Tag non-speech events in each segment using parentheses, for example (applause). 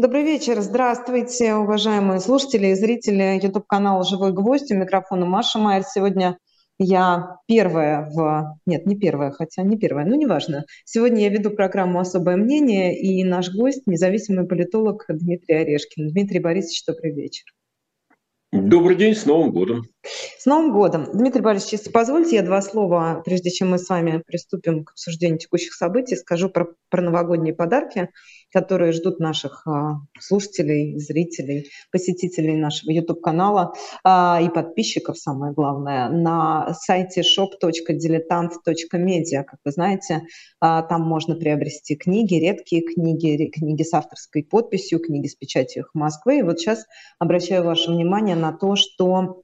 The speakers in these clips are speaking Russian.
Добрый вечер. Здравствуйте, уважаемые слушатели и зрители YouTube-канала «Живой гвоздь». У микрофона Маша Майер. Сегодня я первая в... Нет, не первая, хотя не первая, но неважно. Сегодня я веду программу «Особое мнение», и наш гость – независимый политолог Дмитрий Орешкин. Дмитрий Борисович, добрый вечер. Добрый день, с Новым годом. С Новым годом. Дмитрий Борисович, если позвольте, я два слова, прежде чем мы с вами приступим к обсуждению текущих событий, скажу про, про новогодние подарки которые ждут наших а, слушателей, зрителей, посетителей нашего YouTube-канала а, и подписчиков, самое главное, на сайте shop.diletant.media. Как вы знаете, а, там можно приобрести книги, редкие книги, книги с авторской подписью, книги с печатью их Москвы. И вот сейчас обращаю ваше внимание на то, что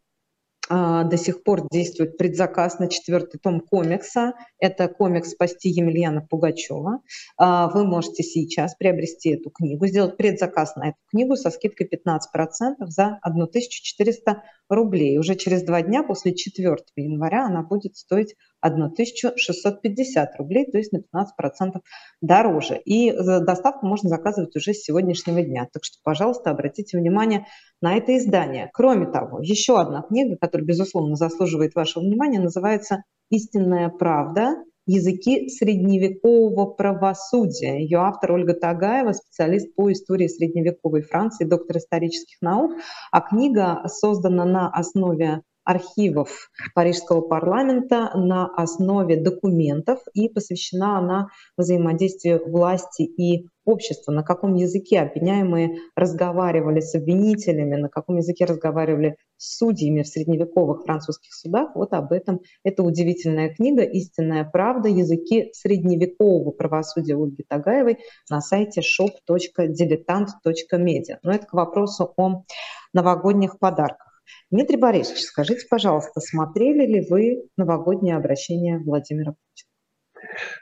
до сих пор действует предзаказ на четвертый том комикса. Это комикс «Спасти Емельяна Пугачева». А, вы можете сейчас приобрести эту книгу, сделать предзаказ на эту книгу со скидкой 15% за 1400 рублей. Уже через два дня, после 4 января, она будет стоить 1650 рублей, то есть на 15% дороже. И доставку можно заказывать уже с сегодняшнего дня. Так что, пожалуйста, обратите внимание на это издание. Кроме того, еще одна книга, которая, безусловно, заслуживает вашего внимания, называется «Истинная правда. Языки средневекового правосудия». Ее автор Ольга Тагаева, специалист по истории средневековой Франции, доктор исторических наук. А книга создана на основе архивов Парижского парламента на основе документов и посвящена она взаимодействию власти и общества, на каком языке обвиняемые разговаривали с обвинителями, на каком языке разговаривали с судьями в средневековых французских судах. Вот об этом. Это удивительная книга «Истинная правда. Языки средневекового правосудия» Ольги Тагаевой на сайте shop.diletant.media. Но это к вопросу о новогодних подарках. Дмитрий Борисович, скажите, пожалуйста, смотрели ли вы новогоднее обращение Владимира Путина?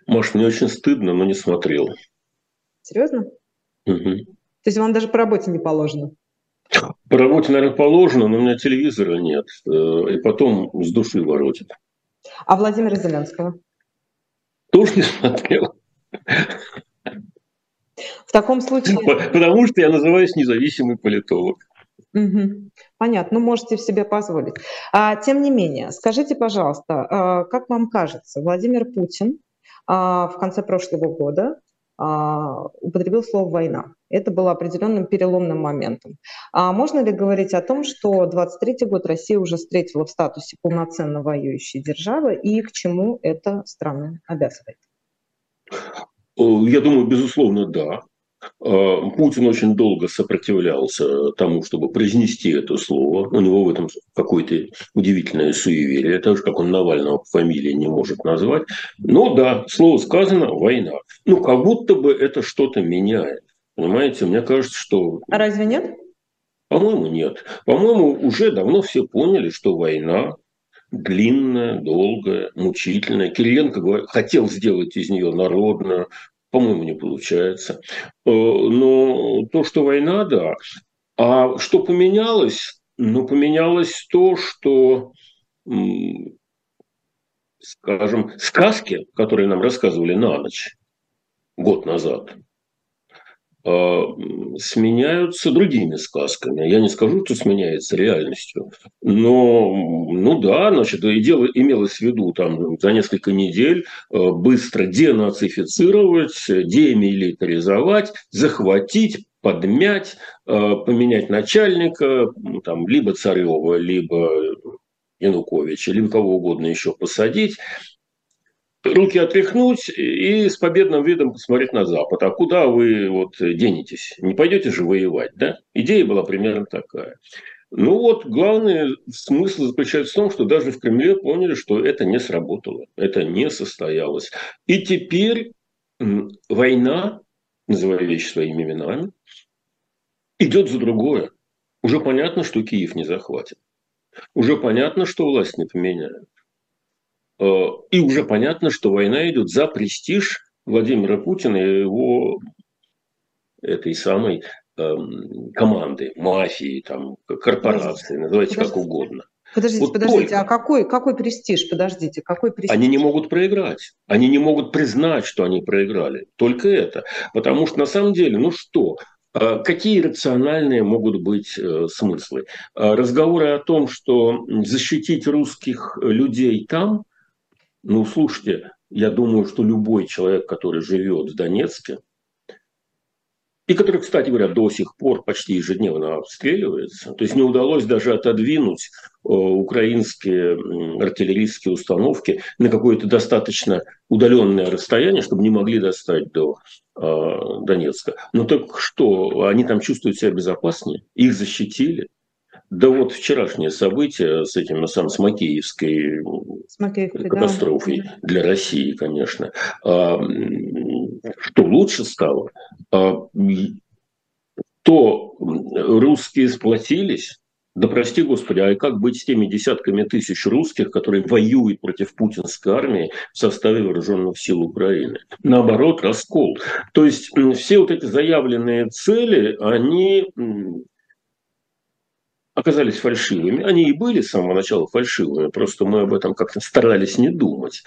Маш, мне очень стыдно, но не смотрел. Серьезно? Угу. То есть вам даже по работе не положено? По работе, наверное, положено, но у меня телевизора нет. Э, и потом с души воротит. А Владимира Зеленского? Тоже не смотрел. В таком случае... Потому что я называюсь независимый политолог. Угу. Понятно, ну можете в себе позволить. А, тем не менее, скажите, пожалуйста, а, как вам кажется, Владимир Путин а, в конце прошлого года употребил слово «война». Это было определенным переломным моментом. А можно ли говорить о том, что 23 год Россия уже встретила в статусе полноценно воюющей державы и к чему это страны обязывает? Я думаю, безусловно, да. Э, Путин очень долго сопротивлялся тому, чтобы произнести это слово. У него в этом какое-то удивительное суеверие, так же, как он Навального по фамилии не может назвать. Но да, слово сказано – война. Ну, как будто бы это что-то меняет. Понимаете, мне кажется, что... А разве нет? По-моему, нет. По-моему, уже давно все поняли, что война длинная, долгая, мучительная. Кириенко хотел сделать из нее народную, по-моему, не получается. Э, но то, что война, да. А что поменялось? Ну, поменялось то, что, скажем, сказки, которые нам рассказывали на ночь год назад, сменяются другими сказками. Я не скажу, что сменяется реальностью, но, ну да, значит, и дело имелось в виду там за несколько недель а, быстро денацифицировать, демилитаризовать, захватить, подмять, а, поменять начальника, там, либо Царева, либо Януковича, либо кого угодно еще посадить, руки отряхнуть и с победным видом посмотреть на Запад. А куда вы вот денетесь? Не пойдете же воевать, да? Идея была примерно такая. Ну вот, главный смысл заключается в том, что даже в Кремле поняли, что это не сработало, это не состоялось. И теперь война, называя вещи своими именами, идет за другое. Уже понятно, что Киев не захватит. Уже понятно, что власть не поменяют. Э, и уже понятно, что война идет за престиж Владимира Путина и его этой самой эм, команды, мафии, там, корпорации, называйте Подождите. как угодно. Подождите, вот подождите, только. а какой, какой престиж? Подождите, какой престиж? Они не могут проиграть. Они не могут признать, что они проиграли. Только это. Потому что на самом деле, ну что, А какие рациональные могут быть э, смыслы? Разговоры о том, что защитить русских людей там, ну, слушайте, я думаю, что любой человек, который живет в Донецке, и который, кстати говоря, до сих пор почти ежедневно обстреливается. То есть не удалось даже отодвинуть э, украинские артиллерийские установки на какое-то достаточно удаленное расстояние, чтобы не могли достать до э, Донецка. Ну так что, они там чувствуют себя безопаснее? Их защитили? Да вот вчерашнее событие с этим, на самом с Макеевской с катастрофой да. для России, конечно. А, что лучше стало? А, то русские сплотились, да прости господи, а как быть с теми десятками тысяч русских, которые воюют против путинской армии в составе вооруженных сил Украины? Наоборот, раскол. То есть все вот эти заявленные цели, они оказались фальшивыми. Они и были с самого начала фальшивыми, просто мы об этом как-то старались не думать.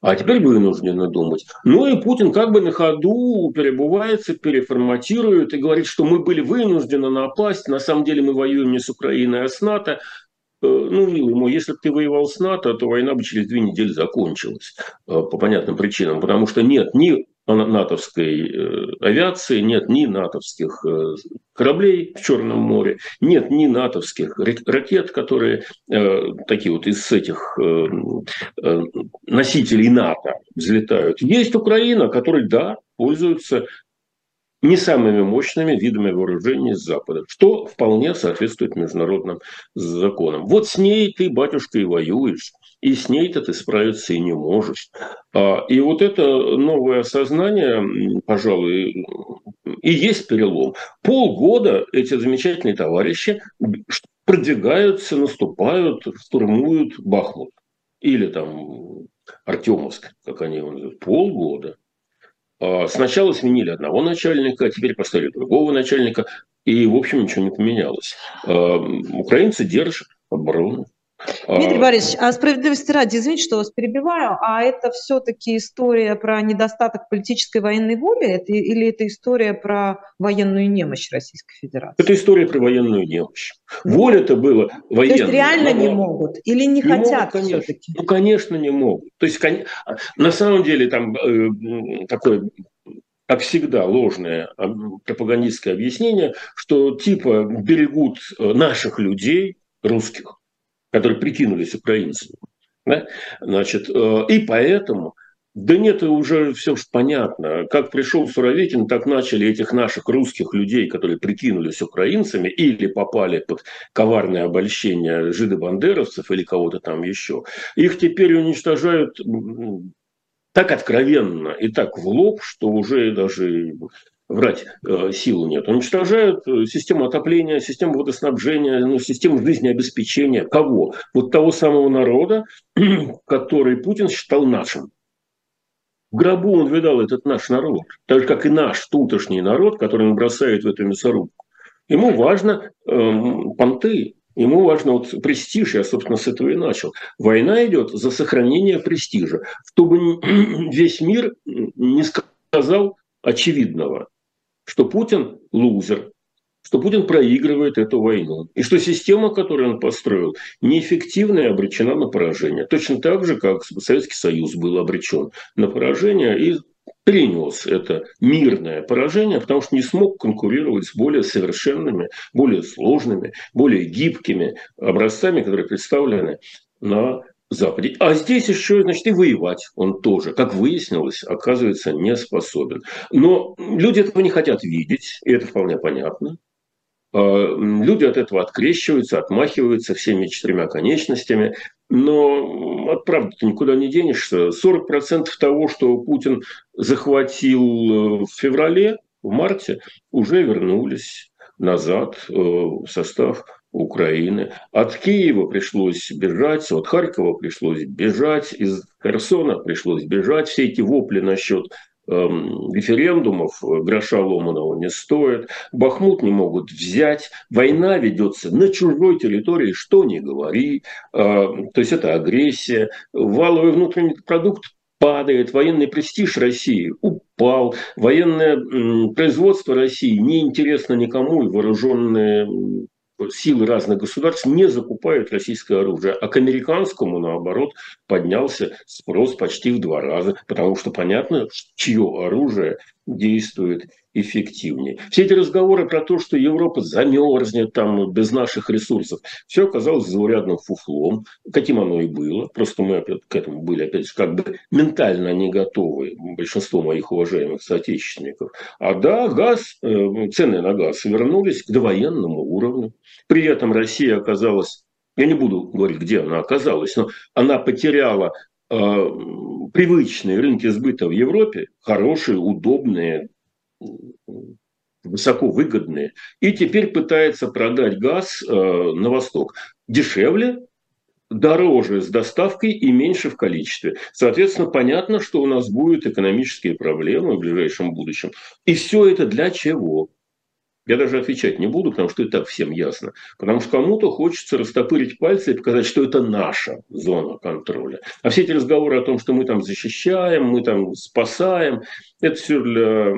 А теперь вынуждены думать. Ну и Путин как бы на ходу перебывается, переформатирует и говорит, что мы были вынуждены напасть. На самом деле мы воюем не с Украиной, а с НАТО. Э, ну, милый мой, если бы ты воевал с НАТО, то война бы через две недели закончилась э, по понятным причинам. Потому что нет ни натовской э, авиации, нет ни натовских э, кораблей в Черном море, нет ни натовских ракет, которые э, такие вот из этих носителей НАТО взлетают. Есть Украина, которая, да, пользуется не самыми мощными видами вооружений с Запада, что вполне соответствует международным законам. Вот с ней ты, батюшка, и воюешь. И с ней-то ты справиться и не можешь. А, и вот это новое осознание, пожалуй, и есть перелом. Полгода эти замечательные товарищи продвигаются, наступают, штурмуют Бахмут. Или там Артемовск, как они его называют. Полгода. А, сначала сменили одного начальника, теперь поставили другого начальника, и, в общем, ничего не поменялось. А, украинцы держат оборону. Дмитрий а, Борисович, а справедливости ради, извините, что вас перебиваю, а это все-таки история про недостаток политической военной воли это, или это история про военную немощь Российской Федерации? Это история про военную немощь. Ну, Воля-то было военная. То есть реально не могут или не, не хотят все-таки? Ну, конечно, не могут. То есть, на самом деле, там э, такое как всегда, ложное пропагандистское объяснение, что типа берегут э, наших людей, русских, которые прикинулись украинцами. Да? Значит, э, и поэтому да нет, уже все понятно. Как пришел Суровикин, так начали этих наших русских людей, которые прикинулись украинцами или попали под коварное обольщение жидобандеровцев или кого-то там еще. Их теперь уничтожают так откровенно и так в лоб, что уже даже врать э, силы нет. Уничтожают э, систему отопления, систему водоснабжения, ну, систему жизнеобеспечения. Кого? Вот того самого народа, (clears throat) который Путин считал нашим. В гробу он видал этот наш народ, так же, как и наш тутошний народ, который он бросает в эту мясорубку. Ему важно эм, понты, Ему важно вот престиж, я, собственно, с этого и начал. Война идет за сохранение престижа, чтобы (clears throat) весь мир не сказал очевидного что Путин лузер, что Путин проигрывает эту войну, и что система, которую он построил, неэффективна и обречена на поражение. Точно так же, как Советский Союз был обречен на поражение и принес это мирное поражение, потому что не смог конкурировать с более совершенными, более сложными, более гибкими образцами, которые представлены на Западе. А здесь еще, значит, и воевать он тоже, как выяснилось, оказывается, не способен. Но люди этого не хотят видеть, и это вполне понятно. А, люди от этого открещиваются, отмахиваются всеми четырьмя конечностями. Но от правды ты никуда не денешься. 40% того, что Путин захватил э, в феврале, в марте, уже вернулись назад э, в состав Украины. От Киева пришлось бежать, от Харькова пришлось бежать, из Херсона пришлось бежать. Все эти вопли насчет эм, референдумов э, гроша ломаного не стоят. Бахмут не могут взять. Война ведется на чужой территории, что не говори. Э, то есть это агрессия. Валовый внутренний продукт падает, военный престиж России упал, военное производство России неинтересно никому, и вооруженные силы разных государств не закупают российское оружие, а к американскому, наоборот, поднялся спрос почти в два раза, потому что понятно, чье оружие действует эффективнее. Все эти разговоры про то, что Европа замерзнет там без наших ресурсов, все оказалось заурядным фуфлом, каким оно и было. Просто мы опять к этому были, опять же, как бы ментально не готовы, большинство моих уважаемых соотечественников. А да, газ, э, цены на газ вернулись к довоенному уровню. При этом Россия оказалась я не буду говорить, где она оказалась, но она потеряла э, привычные рынки сбыта в Европе, хорошие, удобные, высоко выгодные, и теперь пытается продать газ э, на восток дешевле, дороже с доставкой и меньше в количестве. Соответственно, понятно, что у нас будут экономические проблемы в ближайшем будущем. И все это для чего? Я даже отвечать не буду, потому что так всем ясно. Потому что кому-то хочется растопырить пальцы и показать, что это наша зона контроля. А все эти разговоры о том, что мы там защищаем, мы там спасаем, это все для,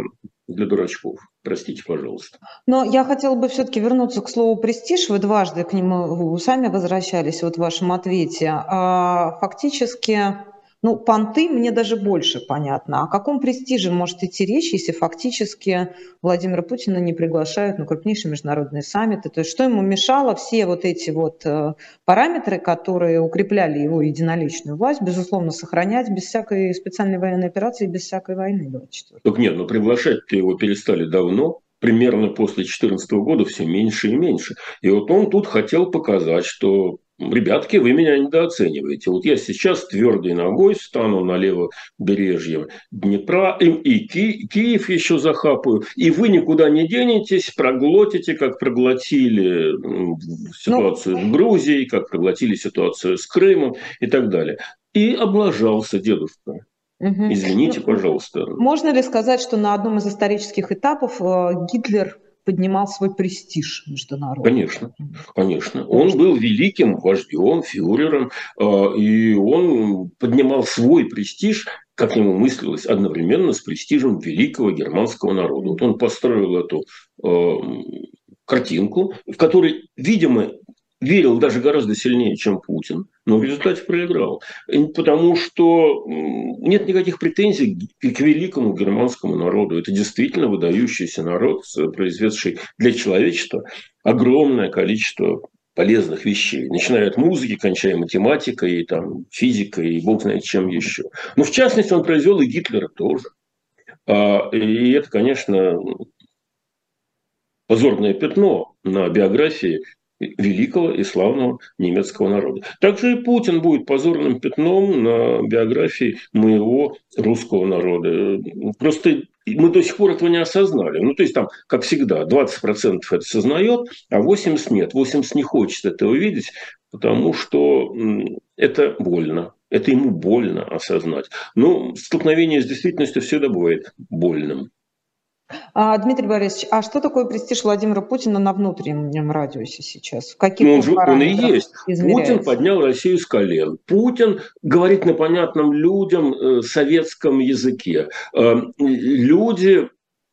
для дурачков. Простите, пожалуйста. Но я хотела бы все-таки вернуться к слову «престиж». Вы дважды к нему сами возвращались вот в вашем ответе. А фактически ну, понты мне даже больше понятно. О каком престиже может идти речь, если фактически Владимира Путина не приглашают на крупнейшие международные саммиты? То есть что ему мешало все вот эти вот э, параметры, которые укрепляли его единоличную власть, безусловно, сохранять без всякой специальной военной операции, без всякой войны 24 Так нет, ну приглашать-то его перестали давно, примерно после 2014 года все меньше и меньше. И вот он тут хотел показать, что ребятки, вы меня недооцениваете. Вот я сейчас твердой ногой стану на левобережье Днепра, и, и Ки, Киев еще захапаю, и вы никуда не денетесь, проглотите, как проглотили ситуацию ну, в Грузии, как проглотили ситуацию с Крымом и так далее. И облажался дедушка. Угу. Извините, ну, пожалуйста. Можно ли сказать, что на одном из исторических этапов э, Гитлер поднимал свой престиж международный. Конечно, конечно. Он был великим вождем, фюрером, э, и он поднимал свой престиж, как ему мыслилось, одновременно с престижем великого германского народа. Вот он построил эту э, картинку, в которой, видимо, верил даже гораздо сильнее, чем Путин, но в результате проиграл. Потому что нет никаких претензий к великому германскому народу. Это действительно выдающийся народ, произведший для человечества огромное количество полезных вещей, начиная от музыки, кончая математикой, и, там, физикой и бог знает чем еще. Но в частности он произвел и Гитлера тоже. А, и это, конечно, позорное пятно на биографии великого и славного немецкого народа. Также и Путин будет позорным пятном на биографии моего русского народа. Просто мы до сих пор этого не осознали. Ну, то есть там, как всегда, 20% это сознает, а 80% нет. 80% не хочет этого видеть, потому что это больно. Это ему больно осознать. Но столкновение с действительностью всегда бывает больным. А, Дмитрий Борисович, а что такое престиж Владимира Путина на внутреннем радиусе сейчас? В каких ну, он, же, он и есть. Путин поднял Россию с колен. Путин говорит на понятном людям э, советском языке. Э, люди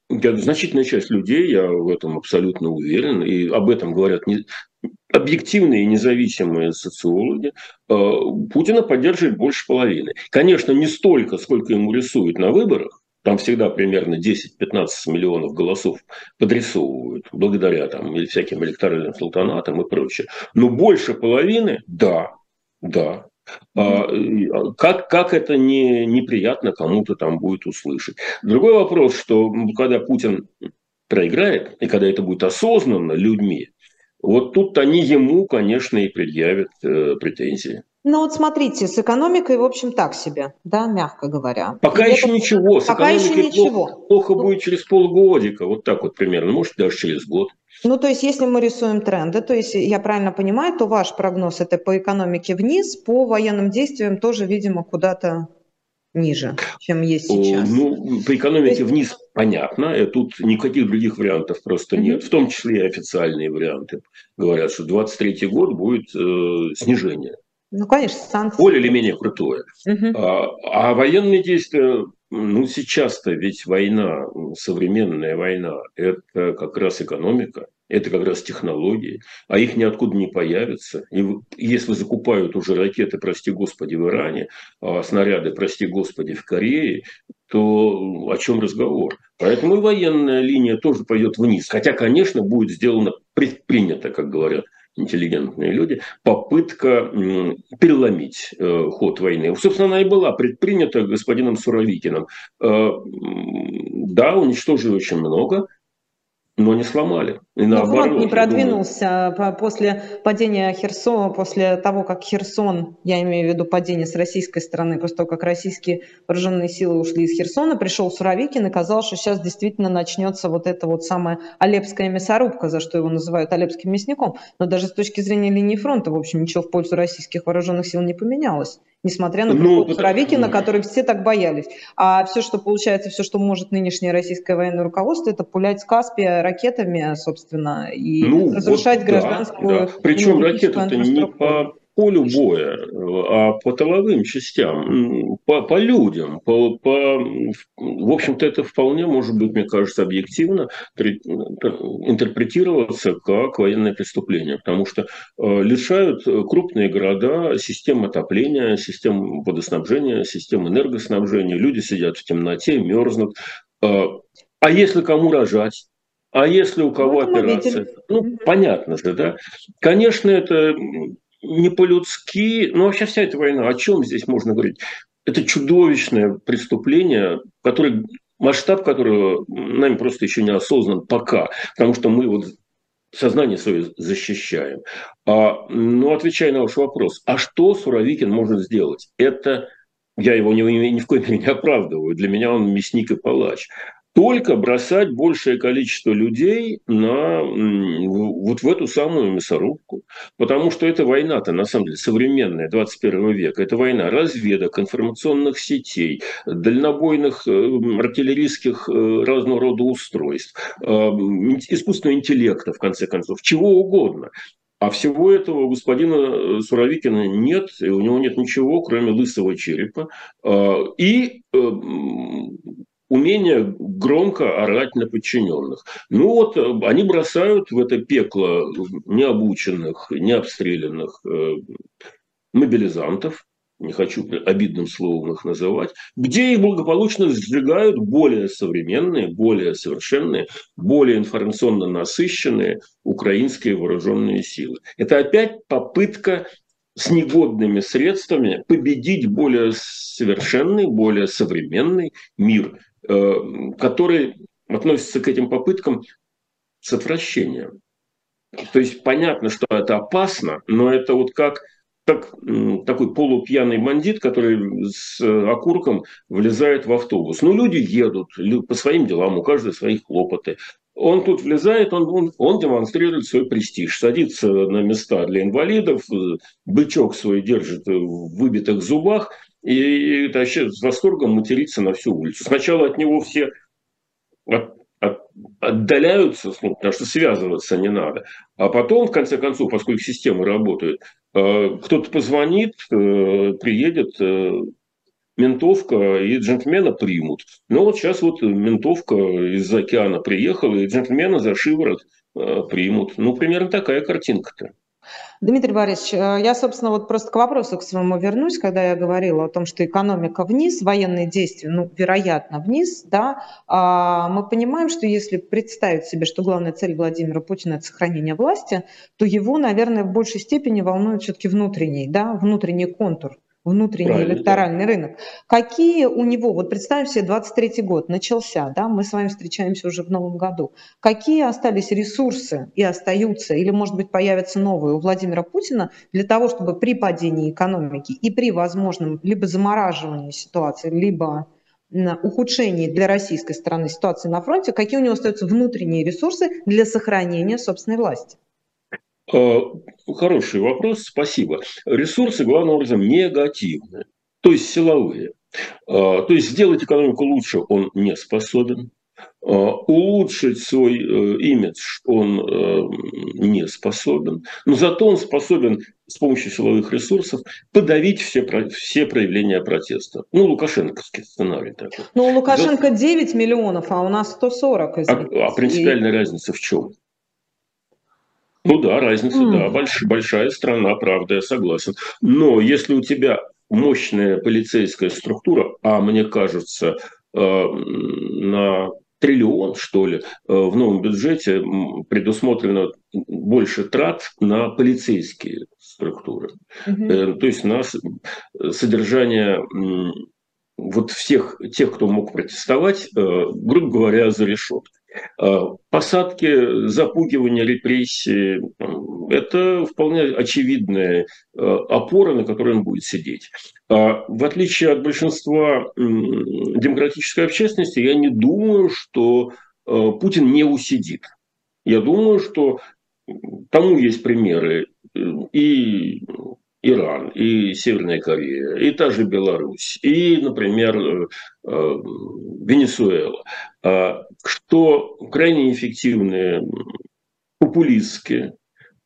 значительная часть людей, я в этом абсолютно уверен, и об этом говорят не, объективные независимые социологи, э, Путина поддерживает больше половины. Конечно, не столько, сколько ему рисуют на выборах, там всегда примерно 10-15 миллионов голосов подрисовывают, благодаря там или всяким электоральным султанатам и прочее. Но больше половины, да, да. А, как, как это не, неприятно кому-то там будет услышать. Другой вопрос, что когда Путин проиграет, и когда это будет осознанно людьми, вот тут они ему, конечно, и предъявят э, претензии. Ну вот смотрите, с экономикой, в общем, так себе, да, мягко говоря. Пока и еще это... ничего. С Пока еще ничего. Плохо, плохо ну... будет через полгодика, вот так вот примерно, может даже через год. Ну, то есть, если мы рисуем тренды, то есть, я правильно понимаю, то ваш прогноз это по экономике вниз, по военным действиям тоже, видимо, куда-то ниже, чем есть сейчас. Ну, по экономике есть... вниз понятно, и тут никаких других вариантов просто mm-hmm. нет, в том числе и официальные варианты. Говорят, что 23 год будет э, снижение Ну, конечно, санкции. Более или менее крутое. Угу. А, а военные действия, ну, сейчас-то ведь война, современная война, это как раз экономика, это как раз технологии, а их ниоткуда не появится. И если закупают уже ракеты, прости господи, в Иране, а снаряды, прости господи, в Корее, то о чем разговор? Поэтому и военная линия тоже пойдет вниз. Хотя, конечно, будет сделано предпринято, как говорят интеллигентные люди, попытка переломить э, ход войны. Собственно, она и была предпринята господином Суровикиным. Э, да, уничтожили очень много, но не сломали. И но фронт не продвинулся думаю... после падения Херсона, после того, как Херсон, я имею в виду падение с российской стороны, после того, как российские вооруженные силы ушли из Херсона, пришел Суровикин и казалось, что сейчас действительно начнется вот эта вот самая Алепская мясорубка, за что его называют Алепским мясником. Но даже с точки зрения линии фронта, в общем, ничего в пользу российских вооруженных сил не поменялось несмотря на приход ну, Суровикина, да. который все так боялись. А все, что получается, все, что может нынешнее российское военное руководство, это пулять с Каспия ракетами, собственно, и ну, разрушать вот, гражданскую... Да, да. Причем ракеты-то не по полю боя, а по тыловым частям, по, по людям, по, по, в общем-то, это вполне может быть, мне кажется, объективно интерпретироваться как военное преступление, потому что э, лишают крупные города систем отопления, систем водоснабжения, систем энергоснабжения, люди сидят в темноте, мерзнут. Э, а если кому рожать? А если у кого ну, операция? Ну, понятно же, да? Конечно, это не по-людски, ну вообще вся эта война, о чем здесь можно говорить? Это чудовищное преступление, которое, масштаб которого нами просто еще не осознан пока, потому что мы вот сознание свое защищаем. А, ну, отвечая на ваш вопрос, а что Суровикин может сделать? Это я его ни, ни, в коей мере не оправдываю. Для меня он мясник и палач только бросать большее количество людей на, вот в эту самую мясорубку. Потому что эта война-то, на самом деле, современная, 21 века, это война разведок, информационных сетей, дальнобойных э, артиллерийских э, разного рода устройств, э, искусственного интеллекта, в конце концов, чего угодно. А всего этого у господина Суровикина нет, и у него нет ничего, кроме лысого черепа. И умение громко орать на подчиненных. Ну вот э, они бросают в это пекло необученных, необстрелянных э, мобилизантов, не хочу обидным словом их называть, где их благополучно сжигают более современные, более совершенные, более информационно насыщенные украинские вооруженные силы. Это опять попытка с негодными средствами победить более совершенный, более современный мир – который относится к этим попыткам с отвращением. То есть понятно, что это опасно, но это вот как, как такой полупьяный бандит, который с окурком влезает в автобус. Ну, люди едут по своим делам, у каждого свои хлопоты. Он тут влезает, он, он, он демонстрирует свой престиж, садится на места для инвалидов, бычок свой держит в выбитых зубах – и вообще с восторгом материться на всю улицу. Сначала от него все от, от, отдаляются, ну, потому что связываться не надо. А потом, в конце концов, поскольку системы работают, э, кто-то позвонит, э, приедет э, ментовка, и джентльмена примут. Но вот сейчас вот ментовка из океана приехала, и джентльмена за шиворот примут. Ну, примерно такая картинка-то. Дмитрий Борисович, э, я, собственно, вот просто к вопросу к своему вернусь, когда я говорила о том, что экономика вниз, военные действия, ну, вероятно, вниз, да, а мы понимаем, что если представить себе, что главная цель Владимира Путина – это сохранение власти, то его, наверное, в большей степени волнует все-таки внутренний, да, внутренний контур – внутренний Правильно, электоральный да. рынок. Какие у него, вот представим себе, 23 год начался, да, мы с вами встречаемся уже в новом году. Какие остались ресурсы и остаются, или, может быть, появятся новые у Владимира Путина для того, чтобы при падении экономики и при возможном либо замораживании ситуации, либо ухудшении для российской стороны ситуации на фронте, какие у него остаются внутренние ресурсы для сохранения собственной власти? Э, хороший вопрос, спасибо. Ресурсы, главным образом, негативные, то есть силовые. Э, то есть сделать экономику лучше он не способен. Э, улучшить свой имидж он не способен, но зато он способен с помощью силовых ресурсов подавить все, все проявления протеста. Ну, лукашенковский сценарий такой. Ну, у Лукашенко да. 9 миллионов, а у нас 140. А, а принципиальная и... разница в чем? Ну да, разница, mm. да, больш, большая страна, правда, я согласен. Но если у тебя мощная полицейская структура, а мне кажется, э, на триллион, что ли, э, в новом бюджете предусмотрено больше трат на полицейские структуры. Mm-hmm. То есть на содержание вот всех тех, кто мог протестовать, грубо говоря, за решеткой. Посадки, запугивание, репрессии – это вполне очевидная опора, на которой он будет сидеть. В отличие от большинства демократической общественности, я не думаю, что Путин не усидит. Я думаю, что тому есть примеры и Иран, и Северная Корея, и та же Беларусь, и, например, э, э, Венесуэла, а, что крайне эффективные популистские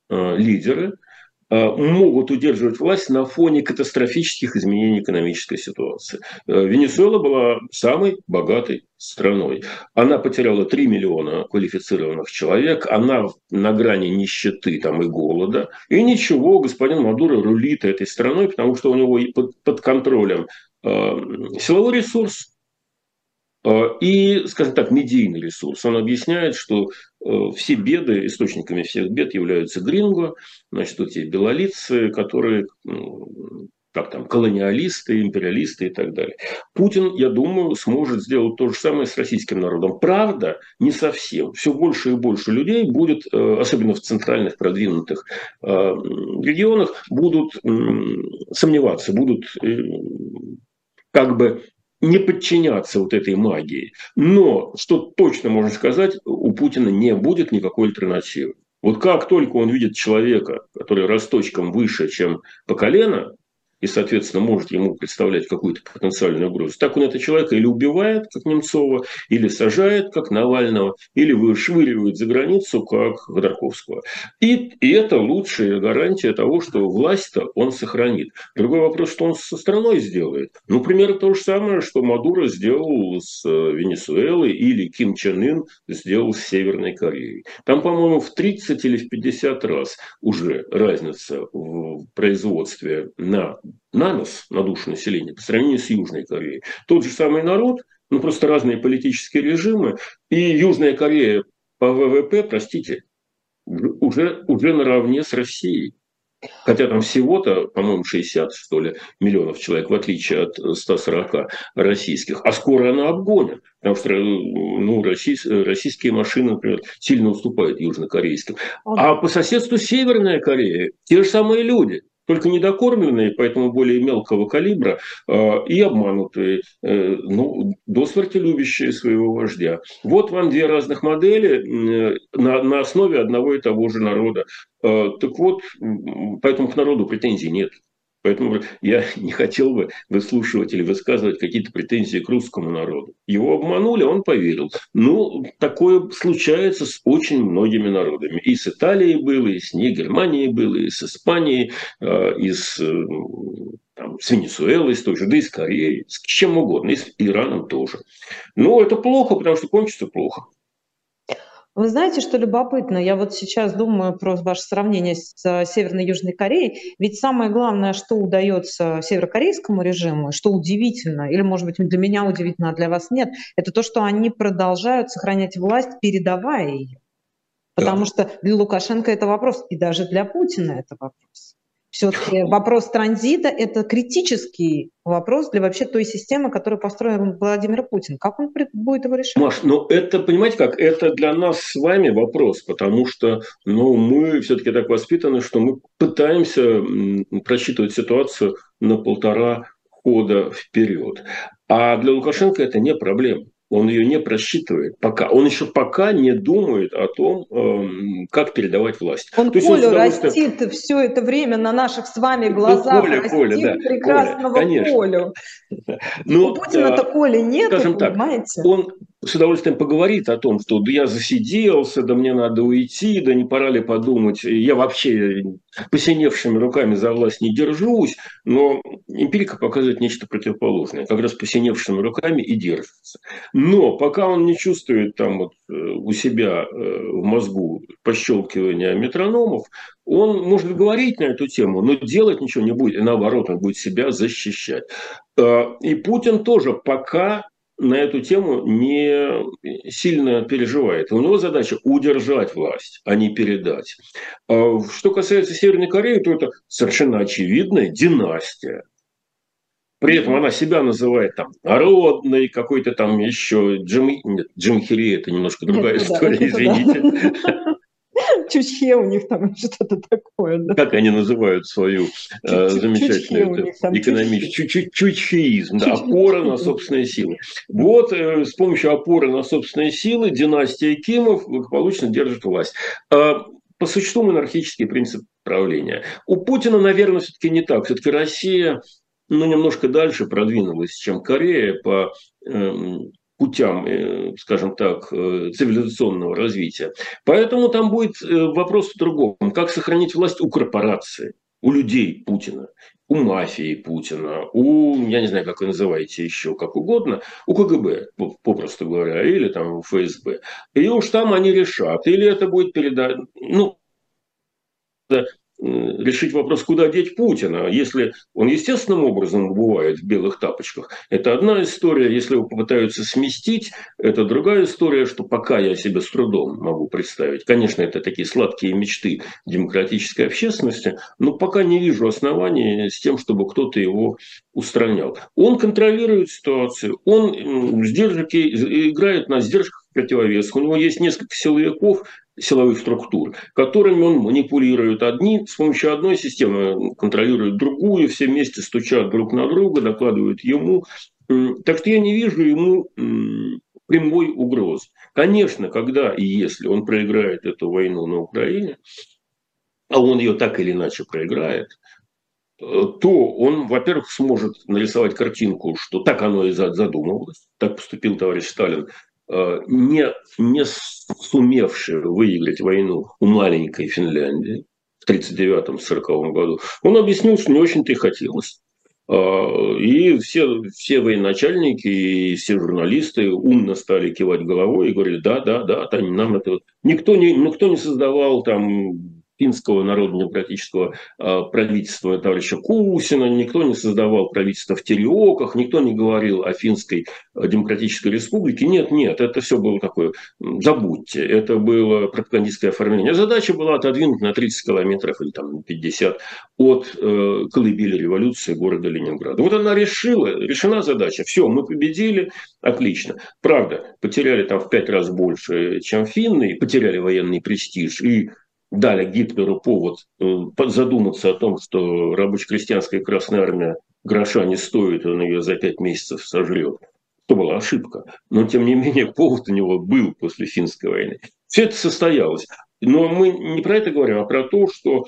э, лидеры – могут удерживать власть на фоне катастрофических изменений экономической ситуации. Э, Венесуэла была самой богатой страной. Она потеряла 3 миллиона квалифицированных человек, она на грани нищеты там, и голода. И ничего, господин Мадуро рулит этой страной, потому что у него под, контролем э, силовой ресурс, Э, и, скажем так, медийный ресурс. Он объясняет, что э, все беды, источниками всех бед являются гринго, значит, вот эти белолицы, которые как там, колониалисты, империалисты и так далее. Путин, я думаю, сможет сделать то же самое с российским народом. Правда, не совсем. Все больше и больше людей будет, э, особенно в центральных продвинутых регионах, будут сомневаться, будут как бы не подчиняться вот этой магии. Но, что точно можно сказать, у Путина не будет никакой альтернативы. Вот как только он видит человека, который росточком выше, чем по колено, и, соответственно, может ему представлять какую-то потенциальную угрозу. Так он этого человека или убивает, как Немцова, или сажает, как Навального, или вышвыривает за границу, как Ходорковского. И, и это лучшая гарантия того, что власть-то он сохранит. Другой вопрос, что он со страной сделает. Ну, примерно то же самое, что Мадуро сделал с э, Венесуэлой или Ким Чен Ын сделал с Северной Кореей. Там, по-моему, в 30 или в 50 раз уже разница в производстве на на нас, на душу населения, по сравнению с Южной Кореей. Тот же самый народ, ну просто разные политические режимы, и Южная Корея по ВВП, простите, уже, уже наравне с Россией. Хотя там всего-то, по-моему, 60, что ли, миллионов человек, в отличие от 140 российских. А скоро она обгонит. Потому что ну, российские машины, например, сильно уступают южнокорейским. А по соседству Северная Корея, те же самые люди – только недокормленные, поэтому более мелкого калибра, а, и обманутые, э, ну, до смерти любящие своего вождя. Вот вам две разных модели на, на основе одного и того же народа. Так вот, поэтому к народу претензий нет. Поэтому я (laughs) не хотел бы выслушивать или высказывать какие-то претензии к русскому народу. Его обманули, он поверил. Ну, такое случается с очень многими народами. И с Италией было, и с Германией было, и с Испанией, а, и с, там, с Венесуэлой, с той же, да и с Кореей, с чем угодно, и с Ираном тоже. Но это плохо, потому что кончится плохо. Вы знаете, что любопытно? Я вот сейчас думаю про ваше сравнение с э, Северной и Южной Кореей. Ведь самое главное, что удается северокорейскому режиму, что удивительно, или, может быть, для меня удивительно, а для вас нет, это то, что они продолжают сохранять власть, передавая ее. Потому да. что для Лукашенко это вопрос, и даже для Путина это вопрос. Все-таки вопрос транзита – это критический вопрос для вообще той системы, которую построил Владимир Путин. Как он будет его решать? Маш, ну это, понимаете как, это для нас с вами вопрос, потому что ну, мы все-таки так воспитаны, что мы пытаемся просчитывать ситуацию на полтора хода вперед. А для Лукашенко это не проблема он ее не просчитывает пока. Он еще пока не думает о том, эм, как передавать власть. Он То Колю он растит все это время на наших с вами ну, глазах. Ну, Коля, Коля, да. прекрасного Коля, Колю. (laughs) Но, У Путина-то э, Коли нет, скажем понимаете? Так, он с удовольствием поговорит о том, что да я засиделся, да мне надо уйти, да не пора ли подумать, я вообще посиневшими руками за власть не держусь, но эмпирика показывает нечто противоположное, как раз посиневшими руками и держится. Но пока он не чувствует там вот э, у себя э, в мозгу пощелкивания метрономов, он может говорить на эту тему, но делать ничего не будет, и наоборот, он будет себя защищать. Э, и Путин тоже пока на эту тему не сильно переживает. У него задача удержать власть, а не передать. А что касается Северной Кореи, то это совершенно очевидная династия. При этом она себя называет там народной, какой-то там еще Джим... Нет, Джим Хири, это немножко другая Нет, история, да, извините. Да. (laughs) (laughs) Чучхе у них там (laughs) что-то такое. Да? Как они называют свою э, замечательную экономическую чучхеизм, да, опора на собственные силы. Вот э, с помощью опоры на собственные силы династия Кимов благополучно держит власть. Э, по существу монархический принцип правления. У Путина, наверное, все-таки не так. Все-таки Россия ну, немножко дальше продвинулась, чем Корея по эм, путям, э, скажем так, э, цивилизационного развития. Поэтому там будет э, вопрос в другом. Как сохранить власть у корпорации, у людей Путина, у мафии Путина, у, я не знаю, как вы называете еще, как угодно, у КГБ, попросту говоря, или там ФСБ. И уж там они решат. Или это будет передать, ну, решить вопрос, куда деть Путина. Если он естественным образом бывает в белых тапочках, это одна история. Если его попытаются сместить, это другая история, что пока я себе с трудом могу представить. Конечно, это такие сладкие мечты демократической общественности, но пока не вижу оснований с тем, чтобы кто-то его устранял. Он контролирует ситуацию, он сдержки, играет на сдержках противовесах. У него есть несколько силовиков, силовых структур, которыми он манипулирует. Одни с помощью одной системы контролируют другую, все вместе стучат друг на друга, докладывают ему. Так что я не вижу ему прямой угрозы. Конечно, когда и если он проиграет эту войну на Украине, а он ее так или иначе проиграет, то он, во-первых, сможет нарисовать картинку, что так оно и задумывалось, так поступил товарищ Сталин Э, не, не сумевший выиграть войну у маленькой Финляндии в 1939-1940 году, он объяснил, что не очень-то и хотелось. Э, и все, все военачальники и все журналисты умно стали кивать головой и говорили, да, да, да, нам это... Никто не, никто не создавал там финского народно-демократического а, правительства товарища Кусина, никто не создавал правительство в Тереоках, никто не говорил о финской а, демократической республике. Нет, нет, это все было такое, забудьте, это было пропагандистское оформление. Задача была отодвинуть на 30 километров или там 50 от э, колыбели революции города Ленинграда. Вот она решила, решена задача, все, мы победили, отлично. Правда, потеряли там в пять раз больше, чем финны, потеряли военный престиж и дали Гитлеру повод э, задуматься о том, что рабоче-крестьянская Красная Армия гроша не стоит, он ее за пять месяцев сожрет. Это была ошибка. Но, тем не менее, повод у него был после финской войны. Все это состоялось. Но мы не про это говорим, а про то, что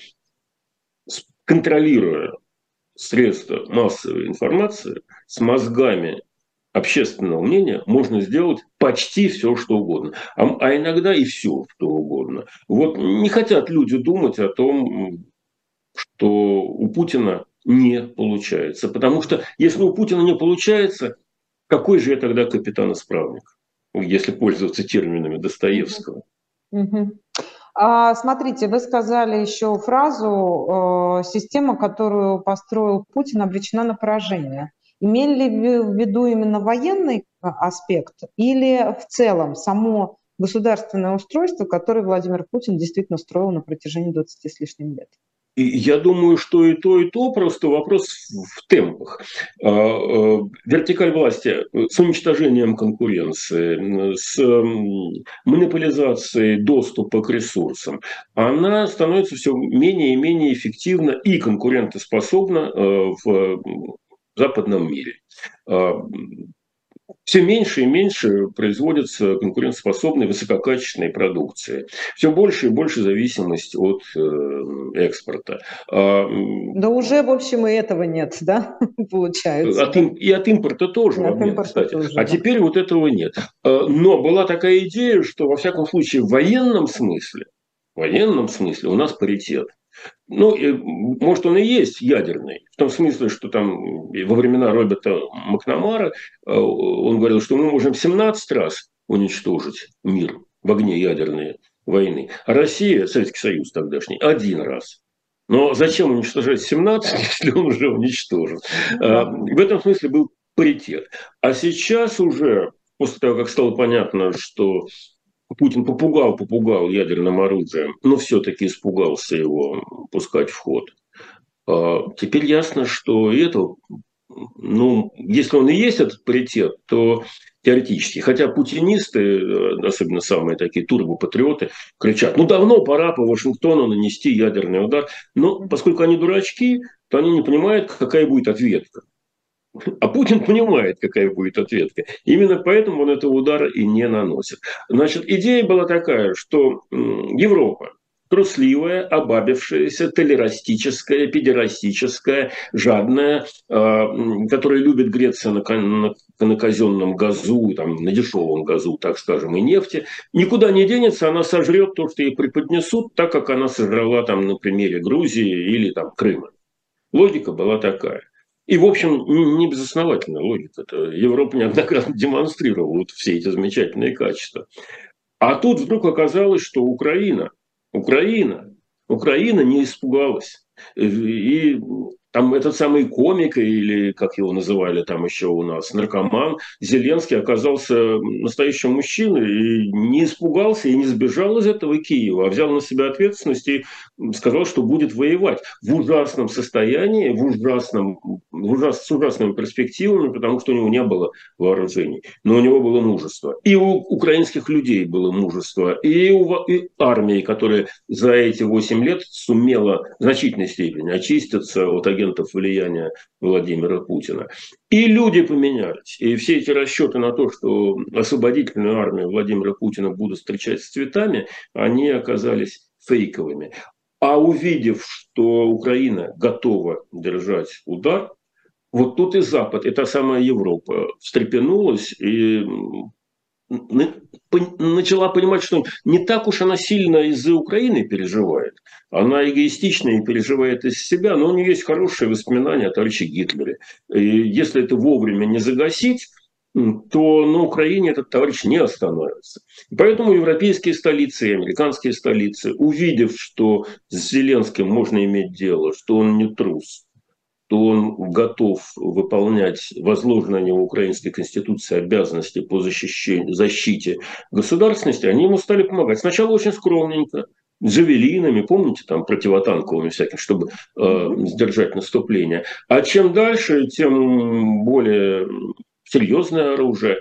контролируя средства массовой информации с мозгами общественного мнения можно сделать почти все, что угодно. А, а иногда и все, что угодно. Вот не хотят люди думать о том, что у Путина не получается. Потому что если у Путина не получается, какой же я тогда капитан-исправник, если пользоваться терминами Достоевского? А, смотрите, вы сказали еще фразу, э, система, которую построил Путин, обречена на поражение. Имели в виду именно военный а, аспект или в целом само государственное устройство, которое Владимир Путин действительно строил на протяжении 20 с лишним лет? Я думаю, что и то, и то, просто вопрос в темпах. А, а, вертикаль власти с уничтожением конкуренции, с монополизацией доступа к ресурсам, она становится все менее и менее эффективна и конкурентоспособна в западном мире. А, все меньше и меньше производится конкурентоспособной высококачественной продукции. Все больше и больше зависимость от э, экспорта. А, да уже, в общем, и этого нет, да, (laughs) получается. От, и от импорта тоже, и момент, от импорта кстати. Тоже, а да. теперь вот этого нет. А, но была такая идея, что во всяком случае в военном смысле, в военном смысле у нас паритет. Ну, может, он и есть ядерный, в том смысле, что там во времена Роберта Макнамара э, он говорил, что мы можем 17 раз уничтожить мир в огне ядерной войны, а Россия, Советский Союз тогдашний, один раз. Но зачем уничтожать 17, (laughs) если он уже уничтожен? Э, в этом смысле был паритет. А сейчас уже, после того, как стало понятно, что Путин попугал, попугал ядерным оружием, но все-таки испугался его пускать в ход. А, теперь ясно, что это, ну, если он и есть этот паритет, то теоретически. Хотя путинисты, особенно самые такие турбопатриоты, кричат, ну давно пора по Вашингтону нанести ядерный удар. Но поскольку они дурачки, то они не понимают, какая будет ответка. А Путин понимает, какая будет ответка. Именно поэтому он этого удара и не наносит. Значит, идея была такая, что Европа, трусливая, обабившаяся, толерастическая, педерастическая, жадная, а, которая любит греться на, на, на казенном газу, там, на дешевом газу, так скажем, и нефти, никуда не денется, она сожрет то, что ей преподнесут, так как она сожрала там на примере Грузии или там Крыма. Логика была такая. И, в общем, не безосновательная логика. Это Европа неоднократно демонстрировала вот все эти замечательные качества. А тут вдруг оказалось, что Украина, Украина, Украина не испугалась. И там этот самый комик, или как его называли там еще у нас, наркоман, Зеленский оказался настоящим мужчиной и не испугался и не сбежал из этого Киева, а взял на себя ответственность и сказал, что будет воевать в ужасном состоянии, в ужасном, в ужас, с ужасными перспективами, потому что у него не было вооружений, но у него было мужество. И у украинских людей было мужество, и у и армии, которая за эти 8 лет сумела в значительной степени очиститься от агентов агентов влияния Владимира Путина. И люди поменялись. И все эти расчеты на то, что освободительную армию Владимира Путина будут встречать с цветами, они оказались фейковыми. А увидев, что Украина готова держать удар, вот тут и Запад, и та самая Европа встрепенулась и начала понимать, что не так уж она сильно из-за Украины переживает. Она эгоистично и переживает из себя, но у нее есть хорошие воспоминания о товарище Гитлере. И если это вовремя не загасить, то на Украине этот товарищ не остановится. поэтому европейские столицы и американские столицы, увидев, что с Зеленским можно иметь дело, что он не трус, то он готов выполнять возложенные на него Украинской Конституции обязанности по защите государственности, они ему стали помогать. Сначала очень скромненько, джавелинами, помните, там противотанковыми всякими, чтобы э, сдержать наступление. А чем дальше, тем более серьезное оружие.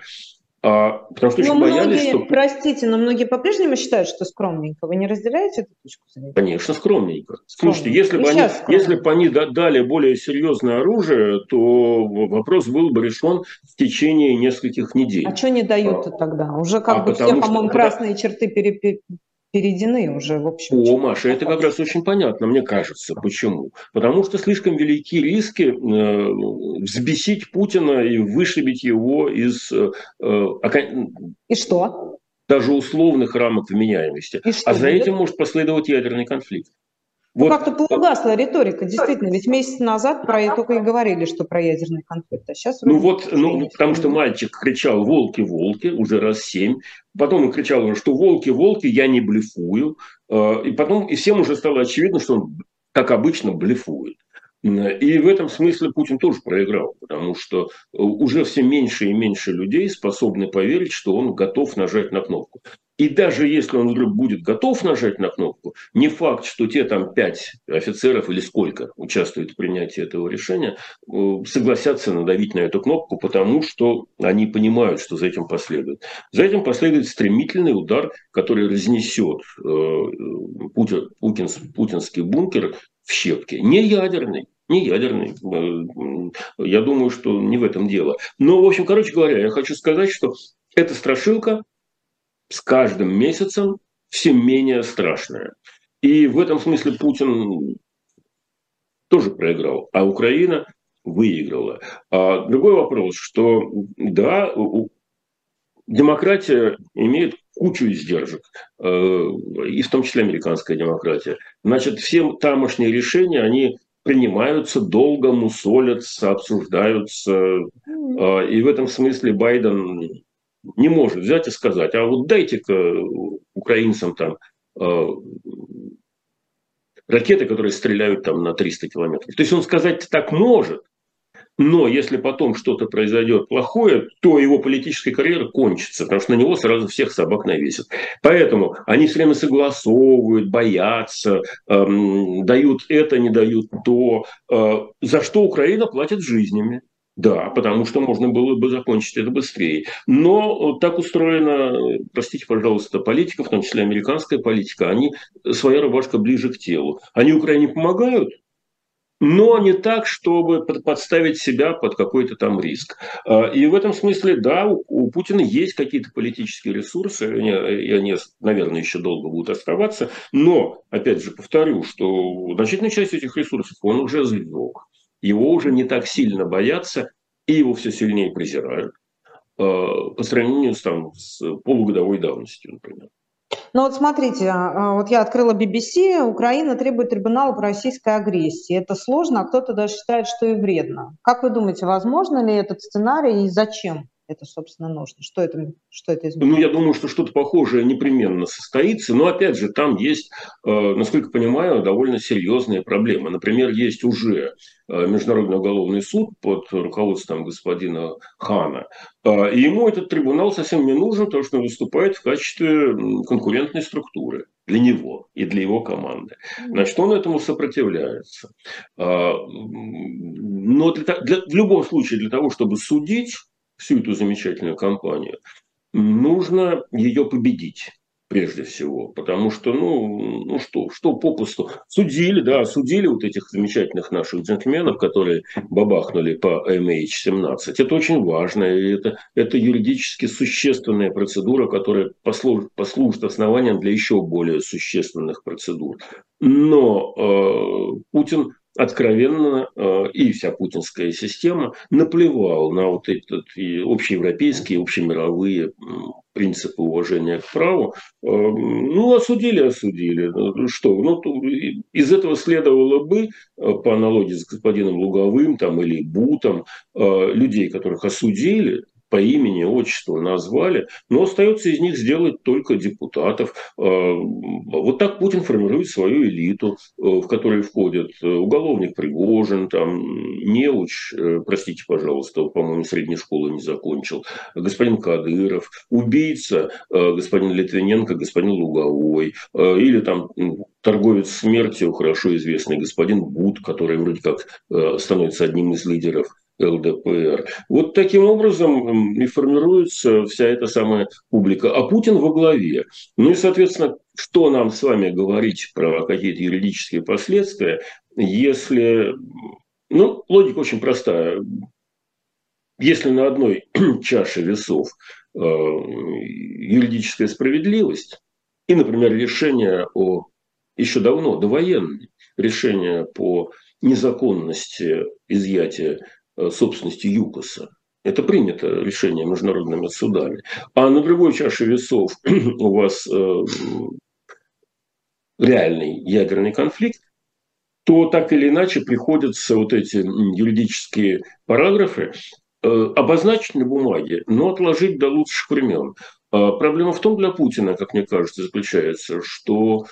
А, потому что но очень многие, боялись, что... Простите, но многие по-прежнему считают, что скромненько. Вы не разделяете эту точку зрения? Конечно, скромненько. скромненько. Слушайте, если бы, они, если бы они дали более серьезное оружие, то вопрос был бы решен в течение нескольких недель. А что не дают-то а, тогда? Уже как а бы все, по-моему, красные черты пере, перейдены уже, в общем. О, Маша, это как раз очень понятно, мне кажется. Почему? Потому что слишком велики риски э, взбесить Путина и вышибить его из... Э, э, и что? Даже условных рамок вменяемости. а за этим может последовать ядерный конфликт. Вот. Как-то поугасла риторика, действительно. Ведь месяц назад про это только и говорили, что про ядерный конфликт. А сейчас ну вот, ну, потому что мальчик кричал «волки, волки» уже раз семь. Потом он кричал, что «волки, волки, я не блефую». А, и потом и всем уже стало очевидно, что он, как обычно, блефует. И в этом смысле Путин тоже проиграл, потому что э, уже все меньше и меньше людей способны поверить, что он готов нажать на кнопку. И даже если он вдруг будет готов нажать на кнопку, не факт, что те там пять офицеров или сколько участвуют в принятии этого решения, э, согласятся надавить на эту кнопку, потому что они понимают, что за этим последует. За этим последует стремительный удар, который разнесет э, путин, путинский бункер в щепки. Не ядерный, не ядерный. Э, я думаю, что не в этом дело. Но, в общем, короче говоря, я хочу сказать, что эта страшилка с каждым месяцем все менее страшная. И в этом смысле Путин тоже проиграл, а Украина выиграла. А другой вопрос, что да, демократия имеет кучу издержек, э, и в том числе американская демократия. Значит, все тамошние решения, они принимаются долго, мусолятся, обсуждаются. Э, и в этом смысле Байден не может взять и сказать, а вот дайте-ка украинцам там э, ракеты, которые стреляют там на 300 километров. То есть он сказать так может, но если потом что-то произойдет плохое, то его политическая карьера кончится, потому что на него сразу всех собак навесят. Поэтому они все время согласовывают, боятся, эм, дают это, не дают то, э, за что Украина платит жизнями. Да, потому что можно было бы закончить это быстрее. Но так устроена, простите, пожалуйста, политика, в том числе американская политика, они, своя рубашка ближе к телу. Они Украине помогают, но не так, чтобы подставить себя под какой-то там риск. А, и в этом смысле, да, у Путина есть какие-то политические ресурсы, и они, наверное, еще долго будут оставаться, но, опять же, повторю, что значительная часть этих ресурсов он уже сжег. Его уже не так сильно боятся, и его все сильнее презирают а, по сравнению с, там, с полугодовой давностью, например. Ну вот смотрите, а, вот я открыла BBC, Украина требует трибунала по российской агрессии. Это сложно, а кто-то даже считает, что и вредно. Как вы думаете, возможно ли этот сценарий и зачем? Это, собственно, нужно? Что это, что это изменит? Ну, я думаю, что что-то похожее непременно состоится. Но, опять же, там есть, э, насколько понимаю, довольно серьезные проблемы. Например, есть уже э, Международный уголовный суд под руководством господина Хана. Э, и ему этот трибунал совсем не нужен, потому что он выступает в качестве конкурентной структуры для него и для его команды. Значит, он этому сопротивляется. Но для, для, в любом случае для того, чтобы судить, всю эту замечательную компанию, нужно ее победить прежде всего, потому что, ну, ну что, что попусту. Судили, да, судили вот этих замечательных наших джентльменов, которые бабахнули по MH17. Это очень важно, и это, это юридически существенная процедура, которая послужит, послужит основанием для еще более существенных процедур. Но э, Путин откровенно э, и вся путинская система наплевал на вот этот и общеевропейские, общемировые принципы уважения к праву. Э, ну, осудили, осудили. Ну, что? Ну, из этого следовало бы, э, по аналогии с господином Луговым там, или Бутом, людей, которых осудили, по имени, отчеству назвали, но остается из них сделать только депутатов. А, вот так Путин формирует свою элиту, э, в которой входят э, уголовник Пригожин, там, неуч, э, простите, пожалуйста, по-моему, средней школы не закончил, господин Кадыров, убийца господин Литвиненко, господин Луговой, или там торговец смертью, хорошо известный господин Бут, который вроде как становится одним из лидеров ЛДПР. Вот таким образом и формируется вся эта самая публика. А Путин во главе. Ну и, соответственно, что нам с вами говорить про какие-то юридические последствия, если... Ну, логика очень простая. Если на одной (clears throat) чаше весов э, юридическая справедливость и, например, решение о еще давно, довоенное решение по незаконности изъятия собственности ЮКОСа. Это принято решение международными судами. А на другой чаше весов (clears throat) у вас э, реальный ядерный конфликт, то так или иначе приходится вот эти юридические параграфы э, обозначить на бумаге, но отложить до лучших времен. А проблема в том для Путина, как мне кажется, заключается, что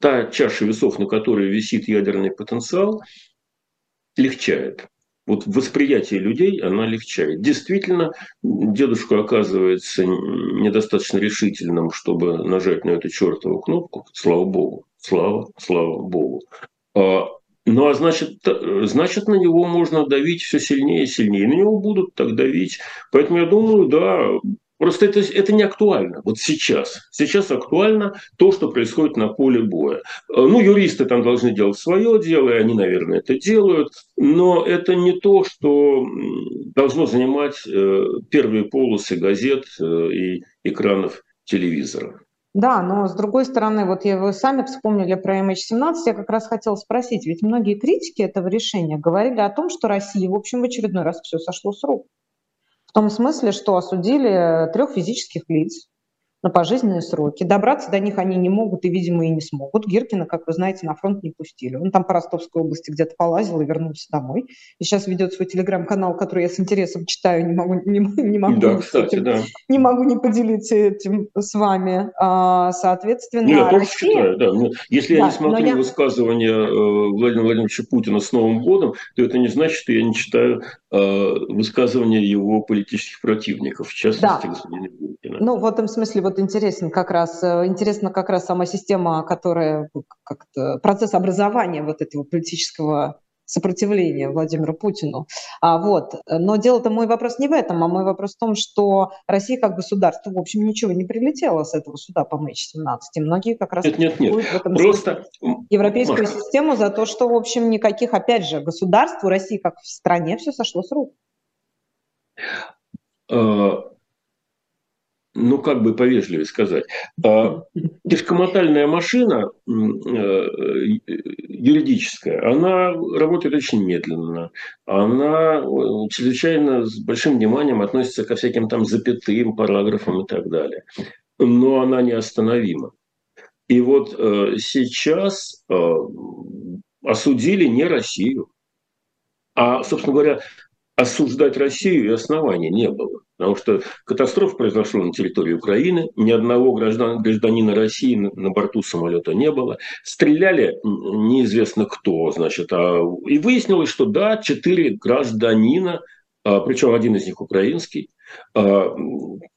та чаша весов, на которой висит ядерный потенциал, легчает вот восприятие людей, она легчает. Действительно, дедушка оказывается недостаточно решительным, чтобы нажать на эту чертову кнопку. Слава Богу. Слава, слава Богу. А, ну, а значит, значит, на него можно давить все сильнее и сильнее. На него будут так давить. Поэтому я думаю, да, Просто это, это не актуально. Вот сейчас. Сейчас актуально то, что происходит на поле боя. Э, ну, юристы там должны делать свое дело, и они, наверное, это делают. Но это не то, что должно занимать э, первые полосы газет э, и экранов телевизора. Да, но с другой стороны, вот я, вы сами вспомнили про MH17, я как раз хотела спросить, ведь многие критики этого решения говорили о том, что Россия, в общем, в очередной раз все сошло с рук. В том смысле, что осудили трех физических лиц, на пожизненные сроки. Добраться до них они не могут и, видимо, и не смогут. Гиркина, как вы знаете, на фронт не пустили. Он там по Ростовской области где-то полазил и вернулся домой. И сейчас ведет свой телеграм-канал, который я с интересом читаю, не могу не, (laughs) не, могу, да, кстати, этим, да. не могу не поделиться этим с вами. А, соответственно, я тоже читаю, да. Но если да, я не смотрю я... высказывания э, Владимира Владимировича Путина с Новым годом, то это не значит, что я не читаю э, высказывания его политических противников, в частности, да. господина Гиркина. Ну, в этом смысле вот интересен как раз, э, интересна как раз сама система, которая, как-то, процесс образования вот этого политического сопротивления Владимиру Путину. А, вот. Но дело-то мой вопрос не в этом, а мой вопрос в том, что Россия как государство, в общем, ничего не прилетело с этого суда по МЭЧ-17. И многие как раз нет, нет, нет. в этом Просто... европейскую Марк. систему за то, что, в общем, никаких, опять же, государству России как в стране все сошло с рук. Ну, как бы повежливее сказать, а, дискоматальная машина э, юридическая, она работает очень медленно, она э, чрезвычайно с большим вниманием относится ко всяким там запятым, параграфам и так далее. Но она неостановима. И вот э, сейчас осудили не Россию, а, собственно говоря, осуждать Россию и основания не было. Потому что катастрофа произошла на территории Украины, ни одного граждан, гражданина России на, борту самолета не было. Стреляли неизвестно кто, значит, а, и выяснилось, что да, четыре гражданина, а, причем один из них украинский,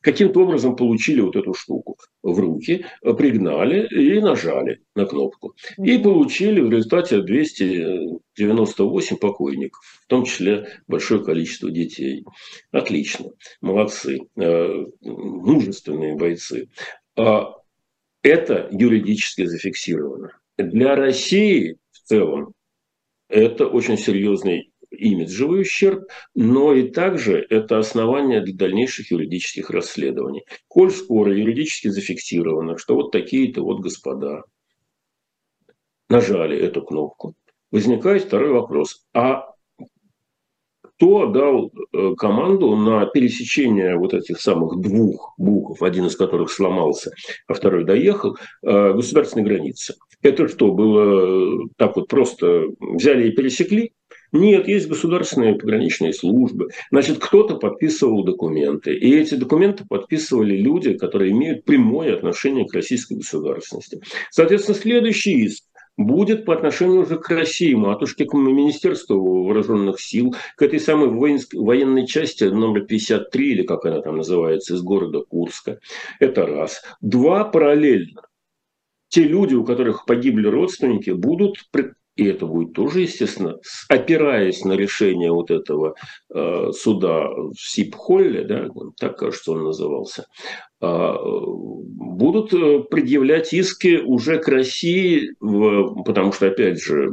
каким-то образом получили вот эту штуку в руки, пригнали и нажали на кнопку. И получили в результате 298 покойников, в том числе большое количество детей. Отлично, молодцы, а, мужественные бойцы. А это юридически зафиксировано. Для России в целом это очень серьезный имиджевый ущерб, но и также это основание для дальнейших юридических расследований. Коль скоро юридически зафиксировано, что вот такие-то вот господа нажали эту кнопку, возникает второй вопрос. А кто дал э, команду на пересечение вот этих самых двух букв, один из которых сломался, а второй доехал, э, государственной границы? Это что, было так вот просто взяли и пересекли? Нет, есть государственные пограничные службы. Значит, кто-то подписывал документы. И эти документы подписывали люди, которые имеют прямое отношение к российской государственности. Соответственно, следующий иск будет по отношению уже к России, матушке, к Министерству вооруженных сил, к этой самой военной части номер 53, или как она там называется, из города Курска. Это раз. Два, параллельно. Те люди, у которых погибли родственники, будут и это будет тоже, естественно, опираясь на решение вот этого э, суда в Сипхолле, да, так, кажется, он назывался, э, будут предъявлять иски уже к России, в, потому что, опять же, э,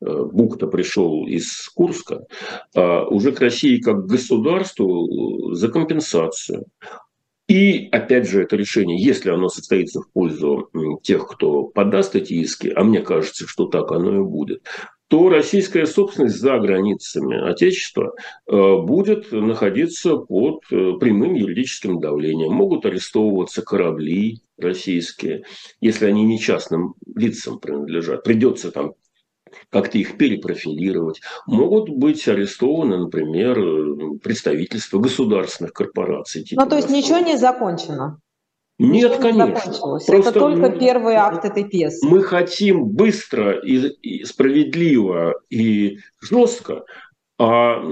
Бухта пришел из Курска, а уже к России как к государству за компенсацию. И, опять же, это решение, если оно состоится в пользу тех, кто подаст эти иски, а мне кажется, что так оно и будет, то российская собственность за границами Отечества э, будет находиться под э, прямым юридическим давлением. Могут арестовываться корабли российские, если они не частным лицам принадлежат. Придется там как-то их перепрофилировать. Могут быть арестованы, например, представительства государственных корпораций. Типа ну, то есть ничего не закончено? Нет, Ничего конечно. Не Просто Это только первый акт этой пьесы. Мы хотим быстро и, и справедливо и жестко, а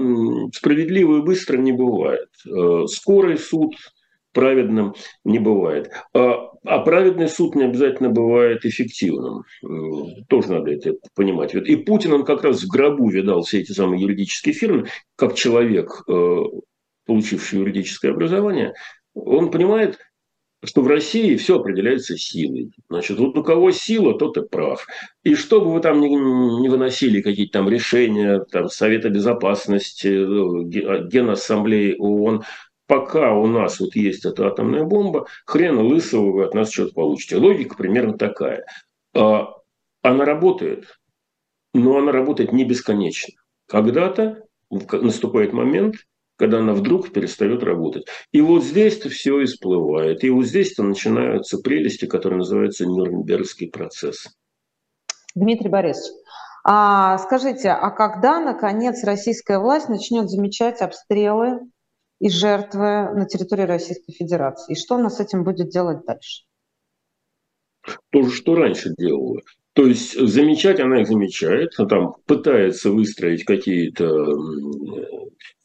справедливо и быстро не бывает. Э, скорый суд праведным не бывает. А, а праведный суд не обязательно бывает эффективным. Тоже надо это понимать. И Путин, он как раз в гробу видал все эти самые юридические фирмы, как человек, э, получивший юридическое образование, он понимает, что в России все определяется силой. Значит, вот у кого сила, тот и прав. И что бы вы там ни, ни выносили, какие-то там решения, там, Совета Безопасности, э, Генассамблеи ООН, пока у нас вот есть эта атомная бомба, хрена лысого вы от нас что-то получите. Логика примерно такая. А, она работает, но она работает не бесконечно. Когда-то наступает момент, когда она вдруг перестает работать. И вот здесь-то все и всплывает. И вот здесь-то начинаются прелести, которые называются Нюрнбергский процесс. Дмитрий Борисович, а скажите, а когда, наконец, российская власть начнет замечать обстрелы и жертвы на территории Российской Федерации? И что она с этим будет делать дальше? То же, что раньше делала. То есть замечать она их замечает, там пытается выстроить какие-то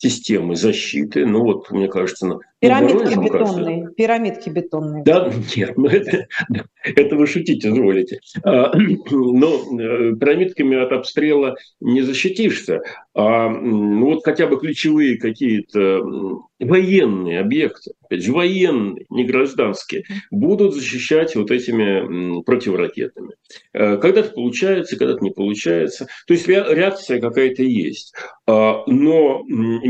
системы защиты. Ну вот, мне кажется, на Пирамидки бетонные, кажется, пирамидки бетонные. Да, нет, ну это, это вы шутите, изволите. А, но э, пирамидками от обстрела не защитишься. А ну вот хотя бы ключевые какие-то военные объекты, опять же, военные, не гражданские, будут защищать вот этими противоракетами. Э, когда-то получается, когда-то не получается. То есть реакция какая-то есть. А, но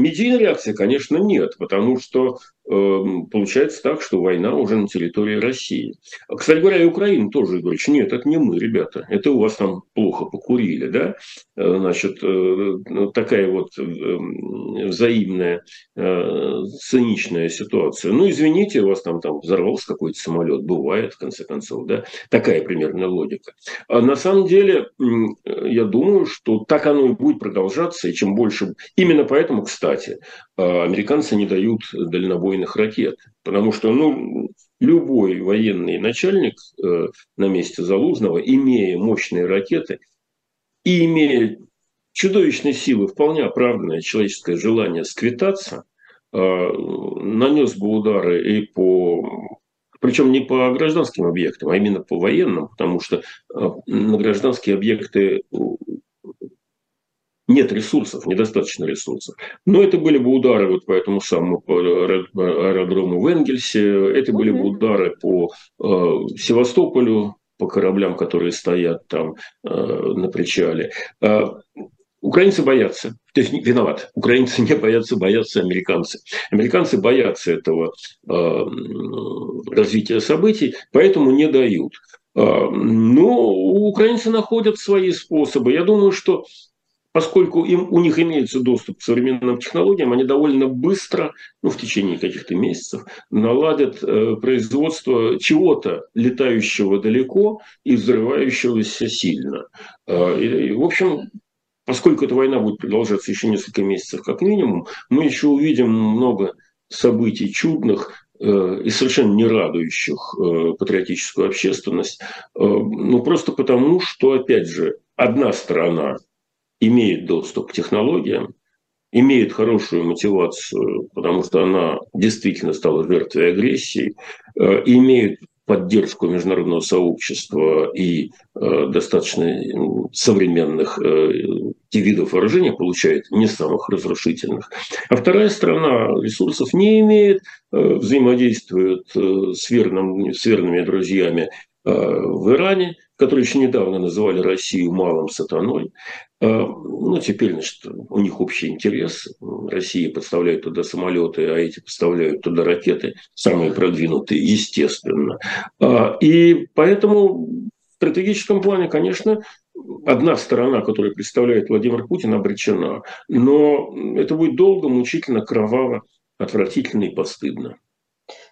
медийной реакции, конечно, нет, потому что получается так, что война уже на территории России. Кстати говоря, и Украина тоже говорит, нет, это не мы, ребята, это у вас там плохо покурили, да? Э, значит, э, такая вот эм, взаимная э, циничная ситуация. Ну, извините, у вас там, там взорвался какой-то самолет, бывает, в конце концов, да? Такая примерно логика. А на самом деле, я думаю, что так оно и будет продолжаться, и чем больше... Именно поэтому, кстати, американцы не дают дальнобойных дальнобойных ракет. Потому что ну, любой военный начальник э, на месте Залужного, имея мощные ракеты и имея чудовищные силы, вполне оправданное человеческое желание сквитаться, э, нанес бы удары и по причем не по гражданским объектам, а именно по военным, потому что э, на гражданские объекты нет ресурсов, недостаточно ресурсов. Но это были бы удары вот по этому самому аэродрому в Энгельсе, это были бы удары по э, Севастополю, по кораблям, которые стоят там э, на причале. Э, украинцы боятся, то есть виноват. Украинцы не боятся, боятся американцы. Американцы боятся этого э, развития событий, поэтому не дают. Э, но украинцы находят свои способы. Я думаю, что поскольку им, у них имеется доступ к современным технологиям, они довольно быстро, ну, в течение каких-то месяцев, наладят э, производство чего-то летающего далеко и взрывающегося сильно. Э, и, в общем, поскольку эта война будет продолжаться еще несколько месяцев как минимум, мы еще увидим много событий чудных, э, и совершенно не радующих э, патриотическую общественность, э, ну просто потому, что, опять же, одна сторона имеет доступ к технологиям, имеет хорошую мотивацию, потому что она действительно стала жертвой агрессии, э, имеет поддержку международного сообщества и э, достаточно современных э, видов вооружения получает, не самых разрушительных. А вторая страна ресурсов не имеет, взаимодействует с, верным, с верными друзьями в Иране, которые еще недавно называли Россию малым сатаной. А, ну, теперь, значит, у них общий интерес. Россия подставляет туда самолеты, а эти поставляют туда ракеты, самые продвинутые, естественно. А, и поэтому в стратегическом плане, конечно, одна сторона, которая представляет Владимир Путин, обречена. Но это будет долго, мучительно, кроваво, отвратительно и постыдно.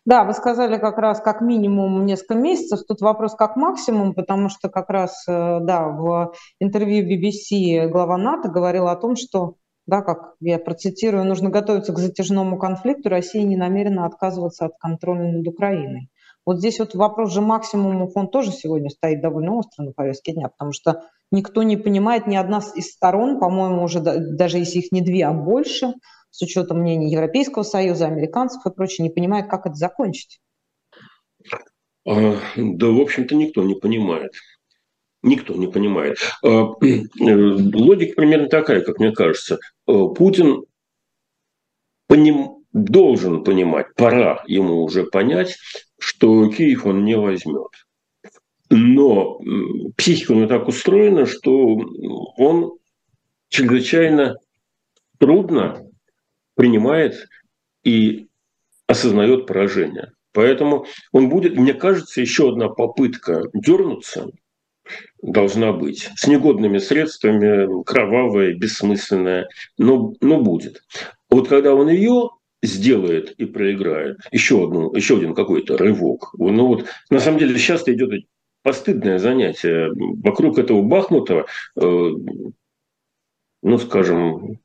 Да, вы сказали как раз как минимум несколько месяцев. Тут вопрос как максимум, потому что как раз, э, да, в интервью BBC глава НАТО говорил о том, что, да, как я процитирую, нужно готовиться к затяжному конфликту, Россия не намерена отказываться от контроля над Украиной. Вот здесь вот вопрос же максимумов, он тоже сегодня стоит довольно остро на повестке дня, потому что никто не понимает, ни одна из сторон, по-моему, уже даже если их не две, а больше – с учетом мнений Европейского Союза, американцев и прочее, не понимает, как это закончить? А, да, в общем-то, никто не понимает. Никто не понимает. А, логика примерно такая, как мне кажется. А, Путин поним, должен понимать, пора ему уже понять, что Киев он не возьмет. Но психика у него так устроена, что он чрезвычайно трудно принимает и осознает поражение. Поэтому он будет, мне кажется, еще одна попытка дернуться должна быть. С негодными средствами, кровавая, бессмысленная, но, но будет. Вот когда он ее сделает и проиграет, еще, одну, еще один какой-то рывок. Ну вот, на самом деле сейчас идет постыдное занятие. Вокруг этого Бахмута, э, ну, скажем,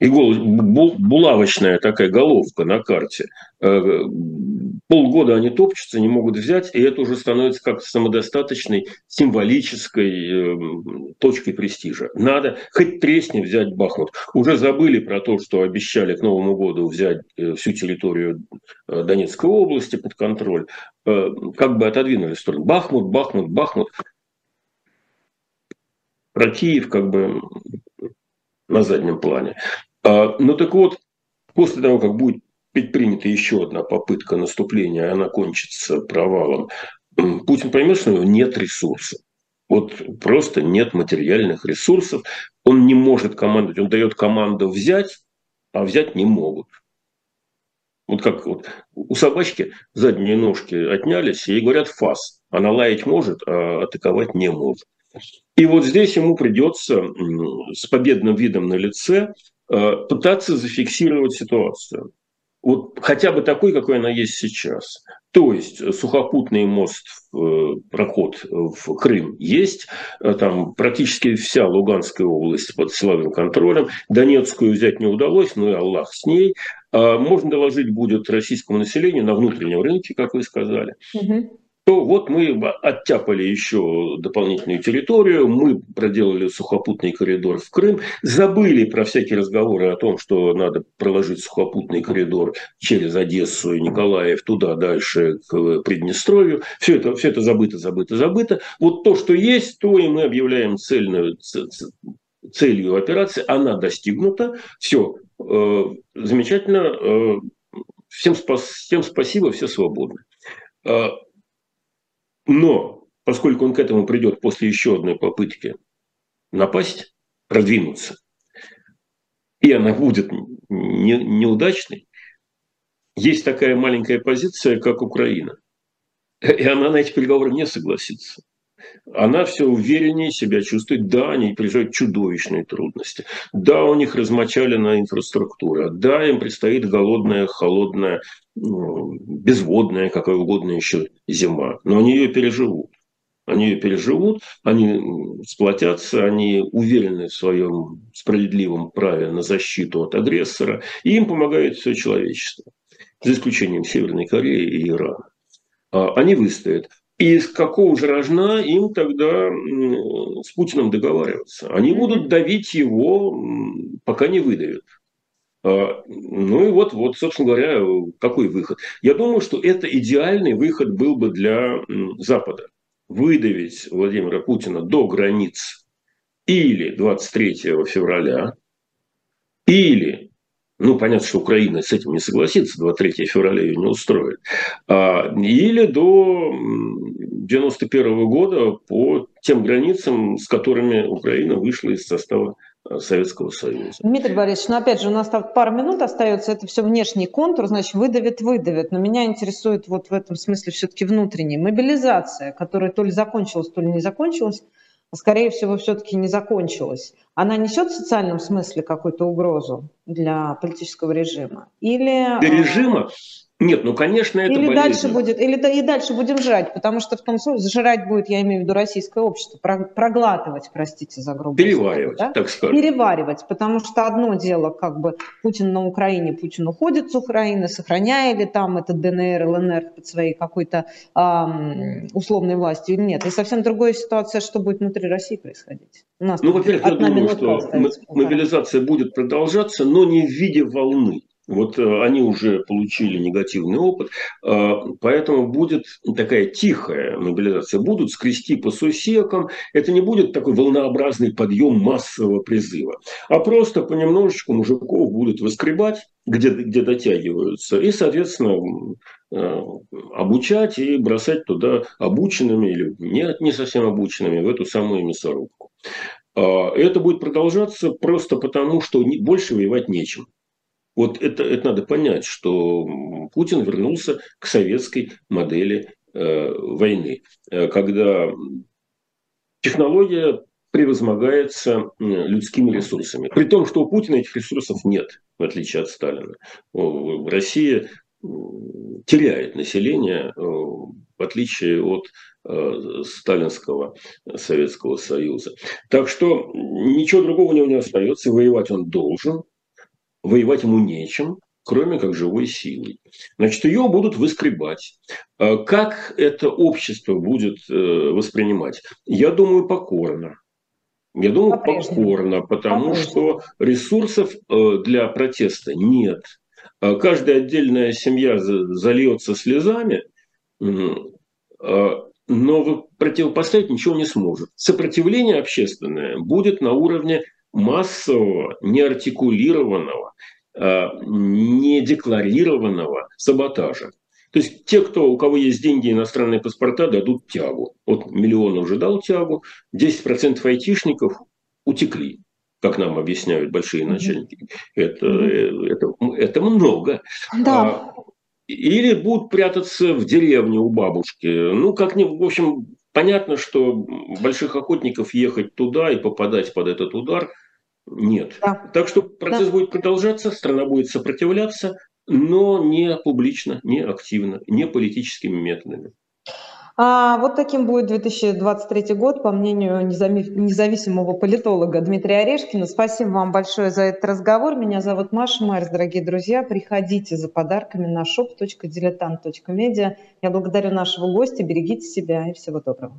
игол, булавочная такая головка на карте. Э, полгода они топчутся, не могут взять, и это уже становится как самодостаточной символической э, точкой престижа. Надо хоть тресни взять Бахмут. Уже забыли про то, что обещали к Новому году взять э, всю территорию Донецкой области под контроль. Как бы отодвинули сторону. Бахмут, Бахмут, Бахмут. Про Киев как бы на заднем плане. А, ну так вот, после того, как будет предпринята еще одна попытка наступления, она кончится провалом, Путин поймет, что у него нет ресурсов. Вот просто нет материальных ресурсов. Он не может командовать. Он дает команду взять, а взять не могут. Вот как вот у собачки задние ножки отнялись, и ей говорят фас. Она лаять может, а атаковать не может. И вот здесь ему придется с победным видом на лице пытаться зафиксировать ситуацию. Вот хотя бы такой, какой она есть сейчас. То есть сухопутный мост, э, проход в Крым есть, э, там практически вся Луганская область под силовым контролем, Донецкую взять не удалось, ну и Аллах с ней. Можно доложить будет российскому населению на внутреннем рынке, как вы сказали. Угу то вот мы оттяпали еще дополнительную территорию, мы проделали сухопутный коридор в Крым, забыли про всякие разговоры о том, что надо проложить сухопутный коридор через Одессу и Николаев туда дальше к Приднестровью. Все это, все это забыто, забыто, забыто. Вот то, что есть, то и мы объявляем цельную, целью операции. Она достигнута. Все э, замечательно. Э, всем, спас, всем спасибо, все свободны. Но поскольку он к этому придет после еще одной попытки напасть, продвинуться, и она будет не, неудачной, есть такая маленькая позиция, как Украина. И она на эти переговоры не согласится она все увереннее себя чувствует. Да, они переживают чудовищные трудности. Да, у них размочалена инфраструктура. Да, им предстоит голодная, холодная, ну, безводная, какая угодно еще зима. Но они ее переживут. Они ее переживут, они сплотятся, они уверены в своем справедливом праве на защиту от агрессора, и им помогает все человечество, за исключением Северной Кореи и Ирана. А, они выстоят. И с какого же рожна им тогда с Путиным договариваться? Они будут давить его, пока не выдавят. А, ну и вот, вот, собственно говоря, какой выход? Я думаю, что это идеальный выход был бы для Запада. Выдавить Владимира Путина до границ или 23 февраля, или ну, понятно, что Украина с этим не согласится, 23 февраля ее не устроит. А, или до 91 года по тем границам, с которыми Украина вышла из состава а, Советского Союза. Дмитрий Борисович, ну опять же, у нас там пару минут остается, это все внешний контур, значит, выдавит, выдавит. Но меня интересует вот в этом смысле все-таки внутренний. Мобилизация, которая то ли закончилась, то ли не закончилась, скорее всего, все-таки не закончилась, она несет в социальном смысле какую-то угрозу для политического режима? Или... Для режима? Нет, ну, конечно, это или болезненно. дальше будет, или и дальше будем жрать, потому что в том случае жрать будет, я имею в виду российское общество, проглатывать, простите за грубость. Переваривать, да? так скажем. Переваривать, потому что одно дело, как бы Путин на Украине, Путин уходит с Украины, сохраняя ли там этот ДНР, ЛНР под своей какой-то эм, условной властью или нет. И совсем другая ситуация, что будет внутри России происходить. У нас ну, во-первых, я думаю, что мобилизация будет продолжаться, но не в виде волны Вот э, они уже получили негативный опыт, э, поэтому будет такая тихая мобилизация. Будут скрести по сусекам. Это не будет такой волнообразный подъем массового призыва, а просто понемножечку мужиков будут выскребать, где, где дотягиваются, и, соответственно, э, обучать и бросать туда обученными или не, не совсем обученными в эту самую мясорубку. Это будет продолжаться просто потому, что больше воевать нечем. Вот это, это надо понять, что Путин вернулся к советской модели э, войны, э, когда технология превозмогается людскими ресурсами. При том, что у Путина этих ресурсов нет, в отличие от Сталина. Россия теряет население, в отличие от э, сталинского Советского Союза. Так что ничего другого у него не остается, воевать он должен, воевать ему нечем, кроме как живой силой. Значит, ее будут выскребать. А как это общество будет э, воспринимать? Я думаю, покорно. Я думаю, покорно, потому что ресурсов э, для протеста нет. А каждая отдельная семья зальется слезами, а, но противопоставить ничего не сможет. Сопротивление общественное будет на уровне массового, неартикулированного, а, недекларированного саботажа. То есть те, кто, у кого есть деньги и иностранные паспорта, дадут тягу. Вот миллион уже дал тягу, 10% айтишников утекли, как нам объясняют большие начальники. Это, это, это много. Да. А, или будут прятаться в деревне у бабушки. Ну, как не, в общем, понятно, что больших охотников ехать туда и попадать под этот удар нет. Да. Так что процесс да. будет продолжаться, страна будет сопротивляться, но не публично, не активно, не политическими методами. А вот таким будет 2023 год, по мнению независимого политолога Дмитрия Орешкина. Спасибо вам большое за этот разговор. Меня зовут Маша Майерс, дорогие друзья. Приходите за подарками на shop.diletant.media. Я благодарю нашего гостя. Берегите себя и всего доброго.